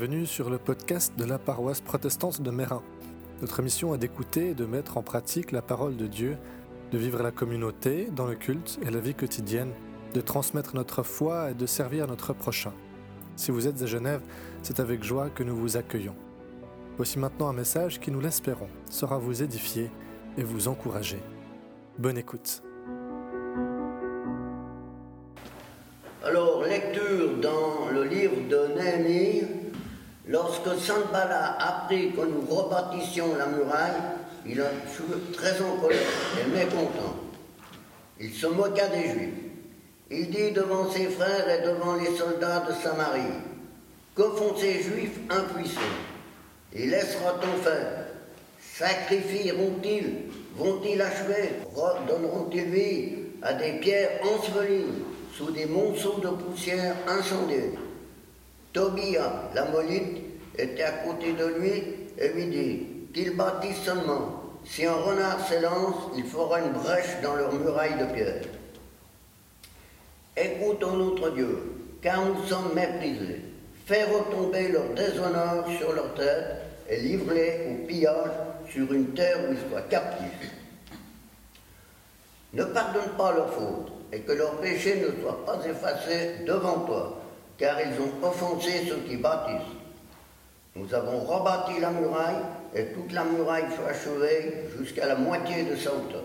bienvenue sur le podcast de la paroisse protestante de Mérin. Notre mission est d'écouter et de mettre en pratique la parole de Dieu, de vivre la communauté, dans le culte et la vie quotidienne, de transmettre notre foi et de servir notre prochain. Si vous êtes à Genève, c'est avec joie que nous vous accueillons. Voici maintenant un message qui, nous l'espérons, sera vous édifier et vous encourager. Bonne écoute. Alors, lecture dans le livre de Néhémie. Lorsque Sanbala apprit que nous rebâtissions la muraille, il fut très en colère et mécontent. Il se moqua des Juifs. Il dit devant ses frères et devant les soldats de Samarie, Que font ces Juifs impuissants? Et laissera-t-on faire Sacrifieront-ils? Vont-ils achever? Donneront-ils vie à des pierres ensevelies sous des monceaux de poussière incendiée. Tobia, l'amolite, était à côté de lui et lui dit qu'il bâtisse seulement. Si un renard s'élance, il fera une brèche dans leur muraille de pierre. Écoutons notre Dieu, car nous sommes méprisés. Fais retomber leur déshonneur sur leur tête et livre-les au pillage sur une terre où ils soient captifs. Ne pardonne pas leurs fautes et que leurs péchés ne soient pas effacés devant toi, car ils ont offensé ceux qui bâtissent. Nous avons rebâti la muraille, et toute la muraille fut achevée jusqu'à la moitié de sa hauteur.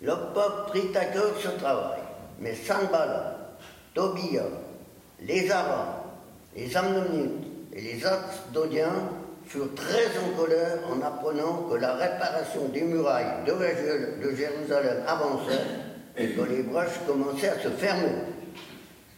Le peuple prit à cœur ce travail, mais Sanbala, Tobia, les Arabes, les Amnonites et les Asdodiens furent très en colère en apprenant que la réparation des murailles de Jérusalem avançait et que les brèches commençaient à se fermer.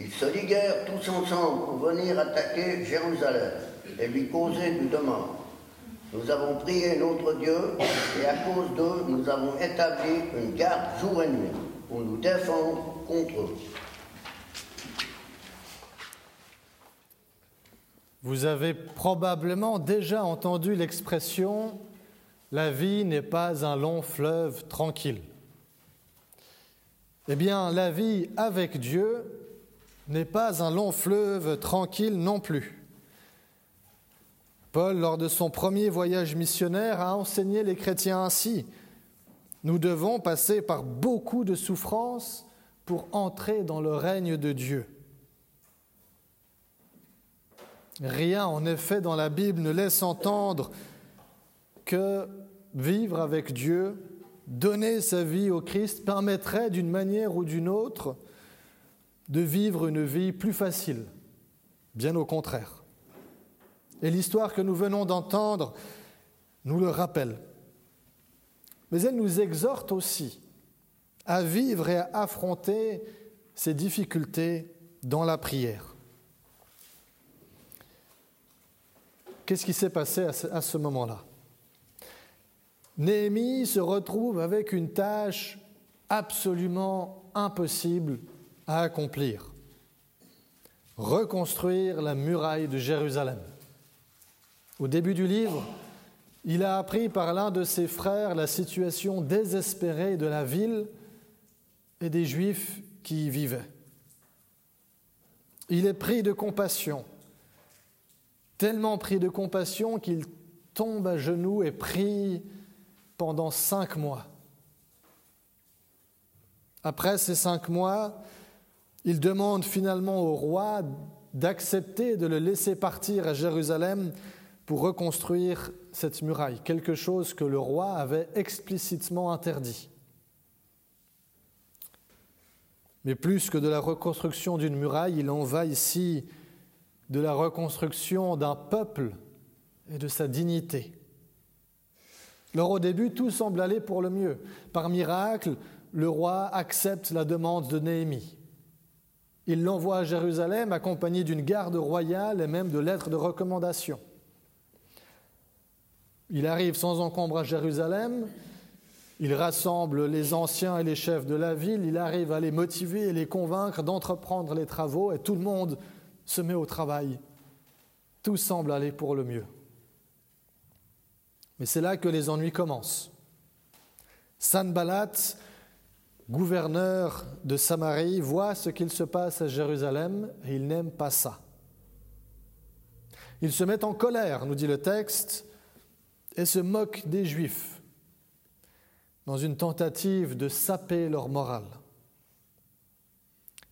Ils se liguèrent tous ensemble pour venir attaquer Jérusalem et lui causer du demande. Nous avons prié notre Dieu et à cause d'eux, nous avons établi une garde jour et nuit pour nous défendre contre eux. Vous avez probablement déjà entendu l'expression ⁇ La vie n'est pas un long fleuve tranquille ⁇ Eh bien, la vie avec Dieu n'est pas un long fleuve tranquille non plus. Paul, lors de son premier voyage missionnaire, a enseigné les chrétiens ainsi. Nous devons passer par beaucoup de souffrances pour entrer dans le règne de Dieu. Rien, en effet, dans la Bible ne laisse entendre que vivre avec Dieu, donner sa vie au Christ, permettrait d'une manière ou d'une autre de vivre une vie plus facile. Bien au contraire. Et l'histoire que nous venons d'entendre nous le rappelle. Mais elle nous exhorte aussi à vivre et à affronter ces difficultés dans la prière. Qu'est-ce qui s'est passé à ce moment-là? Néhémie se retrouve avec une tâche absolument impossible à accomplir. Reconstruire la muraille de Jérusalem. Au début du livre, il a appris par l'un de ses frères la situation désespérée de la ville et des Juifs qui y vivaient. Il est pris de compassion tellement pris de compassion qu'il tombe à genoux et prie pendant cinq mois. Après ces cinq mois, il demande finalement au roi d'accepter de le laisser partir à Jérusalem pour reconstruire cette muraille, quelque chose que le roi avait explicitement interdit. Mais plus que de la reconstruction d'une muraille, il en va ici de la reconstruction d'un peuple et de sa dignité. Alors au début, tout semble aller pour le mieux. Par miracle, le roi accepte la demande de Néhémie. Il l'envoie à Jérusalem accompagné d'une garde royale et même de lettres de recommandation. Il arrive sans encombre à Jérusalem, il rassemble les anciens et les chefs de la ville, il arrive à les motiver et les convaincre d'entreprendre les travaux et tout le monde se met au travail. Tout semble aller pour le mieux. Mais c'est là que les ennuis commencent. Sanballat, gouverneur de Samarie, voit ce qu'il se passe à Jérusalem et il n'aime pas ça. Il se met en colère, nous dit le texte, et se moque des Juifs dans une tentative de saper leur morale.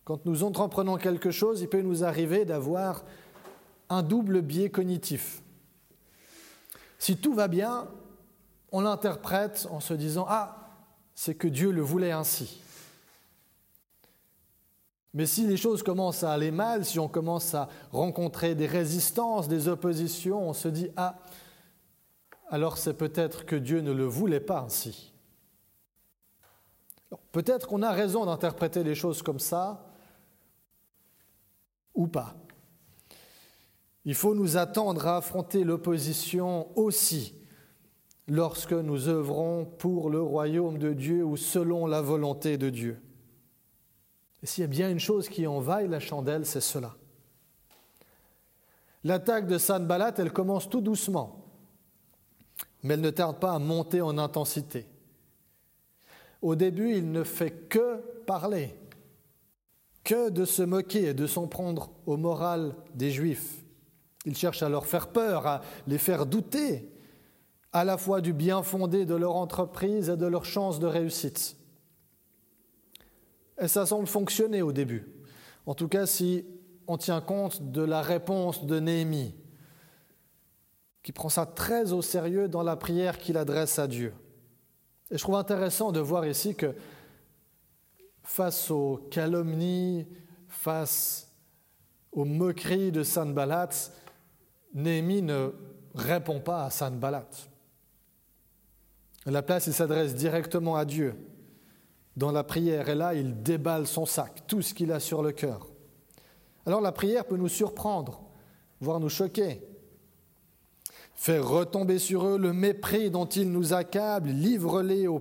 Quand nous entreprenons quelque chose, il peut nous arriver d'avoir un double biais cognitif. Si tout va bien, on l'interprète en se disant Ah, c'est que Dieu le voulait ainsi. Mais si les choses commencent à aller mal, si on commence à rencontrer des résistances, des oppositions, on se dit Ah, alors c'est peut-être que Dieu ne le voulait pas ainsi. Peut-être qu'on a raison d'interpréter les choses comme ça, ou pas. Il faut nous attendre à affronter l'opposition aussi lorsque nous œuvrons pour le royaume de Dieu ou selon la volonté de Dieu. Et s'il y a bien une chose qui envahit la chandelle, c'est cela. L'attaque de Sanballat, elle commence tout doucement, mais elle ne tarde pas à monter en intensité. Au début, il ne fait que parler que de se moquer et de s'en prendre au moral des Juifs. Il cherche à leur faire peur, à les faire douter, à la fois du bien fondé de leur entreprise et de leur chance de réussite. Et ça semble fonctionner au début. En tout cas, si on tient compte de la réponse de Néhémie, qui prend ça très au sérieux dans la prière qu'il adresse à Dieu. Et je trouve intéressant de voir ici que face aux calomnies, face aux moqueries de Sanballat, Néhémie ne répond pas à Sanballat. À la place, il s'adresse directement à Dieu dans la prière, et là, il déballe son sac, tout ce qu'il a sur le cœur. Alors la prière peut nous surprendre, voire nous choquer. Faire retomber sur eux le mépris dont ils nous accablent, livre-les au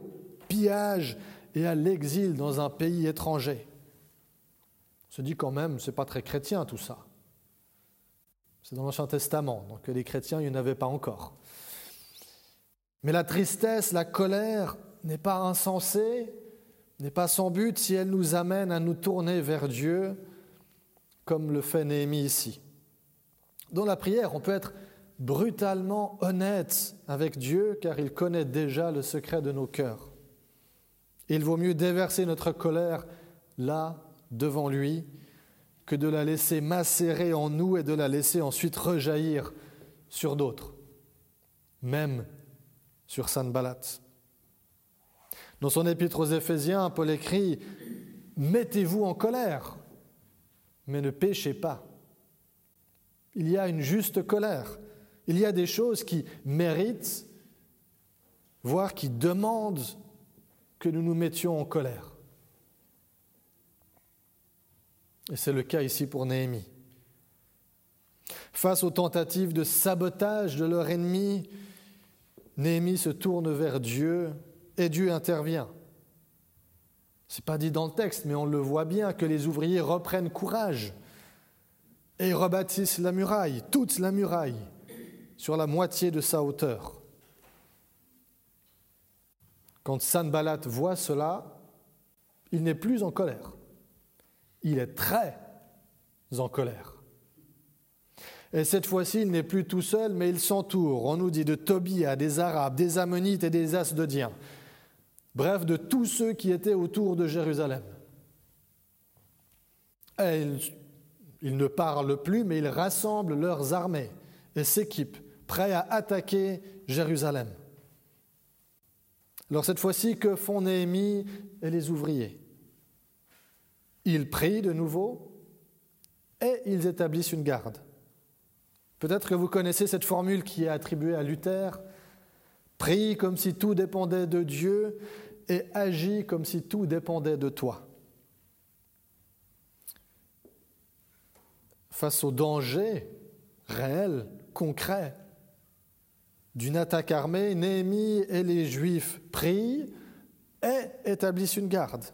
pillage et à l'exil dans un pays étranger. On se dit quand même, c'est pas très chrétien tout ça. C'est dans l'Ancien Testament, donc les chrétiens, il n'y en avait pas encore. Mais la tristesse, la colère n'est pas insensée, n'est pas sans but si elle nous amène à nous tourner vers Dieu, comme le fait Néhémie ici. Dans la prière, on peut être brutalement honnête avec Dieu, car il connaît déjà le secret de nos cœurs. Il vaut mieux déverser notre colère là, devant lui, que de la laisser macérer en nous et de la laisser ensuite rejaillir sur d'autres, même sur Sanballat. Dans son épître aux Éphésiens, Paul écrit Mettez-vous en colère, mais ne péchez pas. Il y a une juste colère. Il y a des choses qui méritent, voire qui demandent que nous nous mettions en colère. Et c'est le cas ici pour Néhémie. Face aux tentatives de sabotage de leur ennemi, Néhémie se tourne vers Dieu et Dieu intervient. Ce n'est pas dit dans le texte, mais on le voit bien que les ouvriers reprennent courage et rebâtissent la muraille, toute la muraille, sur la moitié de sa hauteur. Quand Sanballat voit cela, il n'est plus en colère. Il est très en colère. Et cette fois-ci, il n'est plus tout seul, mais il s'entoure, on nous dit, de Tobia, des Arabes, des Ammonites et des Asdodiens. Bref, de tous ceux qui étaient autour de Jérusalem. Et il, il ne parle plus, mais il rassemble leurs armées et s'équipe, prêts à attaquer Jérusalem. Alors cette fois-ci, que font Néhémie et les ouvriers? Ils prient de nouveau et ils établissent une garde. Peut-être que vous connaissez cette formule qui est attribuée à Luther. Prie comme si tout dépendait de Dieu et agis comme si tout dépendait de toi. Face au danger réel, concret, d'une attaque armée, Néhémie et les Juifs prient et établissent une garde.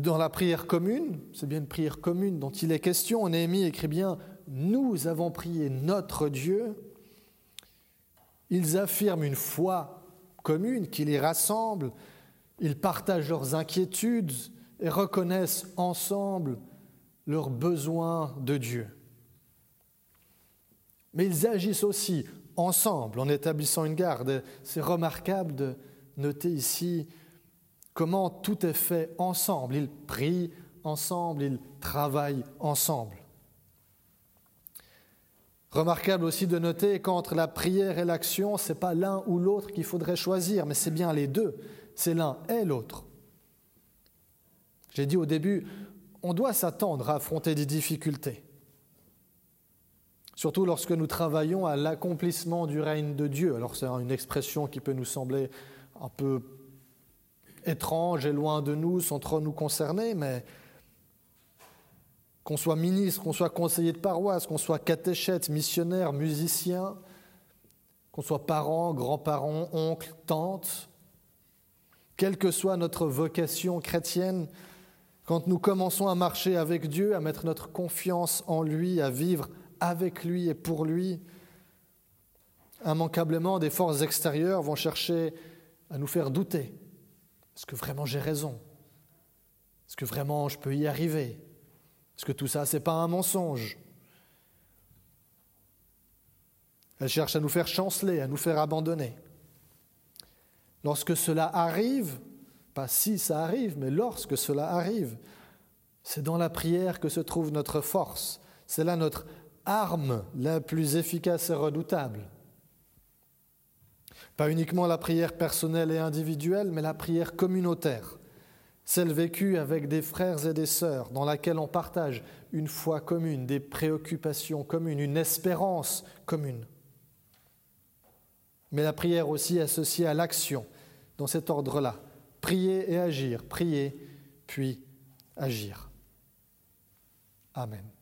Dans la prière commune, c'est bien une prière commune dont il est question, Néhémie écrit bien Nous avons prié notre Dieu. Ils affirment une foi commune qui les rassemble, ils partagent leurs inquiétudes et reconnaissent ensemble leurs besoins de Dieu. Mais ils agissent aussi ensemble en établissant une garde. C'est remarquable de noter ici comment tout est fait ensemble? Ils prient ensemble, ils travaillent ensemble. Remarquable aussi de noter qu'entre la prière et l'action, ce n'est pas l'un ou l'autre qu'il faudrait choisir, mais c'est bien les deux. C'est l'un et l'autre. J'ai dit au début, on doit s'attendre à affronter des difficultés. Surtout lorsque nous travaillons à l'accomplissement du règne de Dieu. Alors c'est une expression qui peut nous sembler un peu étrange et loin de nous, sans trop nous concerner, mais qu'on soit ministre, qu'on soit conseiller de paroisse, qu'on soit catéchète, missionnaire, musicien, qu'on soit parent, grand-parent, oncle, tante, quelle que soit notre vocation chrétienne, quand nous commençons à marcher avec Dieu, à mettre notre confiance en lui, à vivre avec lui et pour lui, immanquablement, des forces extérieures vont chercher à nous faire douter. Est-ce que vraiment j'ai raison? Est-ce que vraiment je peux y arriver? Est-ce que tout ça, ce n'est pas un mensonge? Elles cherchent à nous faire chanceler, à nous faire abandonner. Lorsque cela arrive, pas si ça arrive, mais lorsque cela arrive. C'est dans la prière que se trouve notre force. C'est là notre arme la plus efficace et redoutable. Pas uniquement la prière personnelle et individuelle, mais la prière communautaire, celle vécue avec des frères et des sœurs, dans laquelle on partage une foi commune, des préoccupations communes, une espérance commune. Mais la prière aussi associée à l'action, dans cet ordre-là, Prier et agir, prier, puis agir. Amen.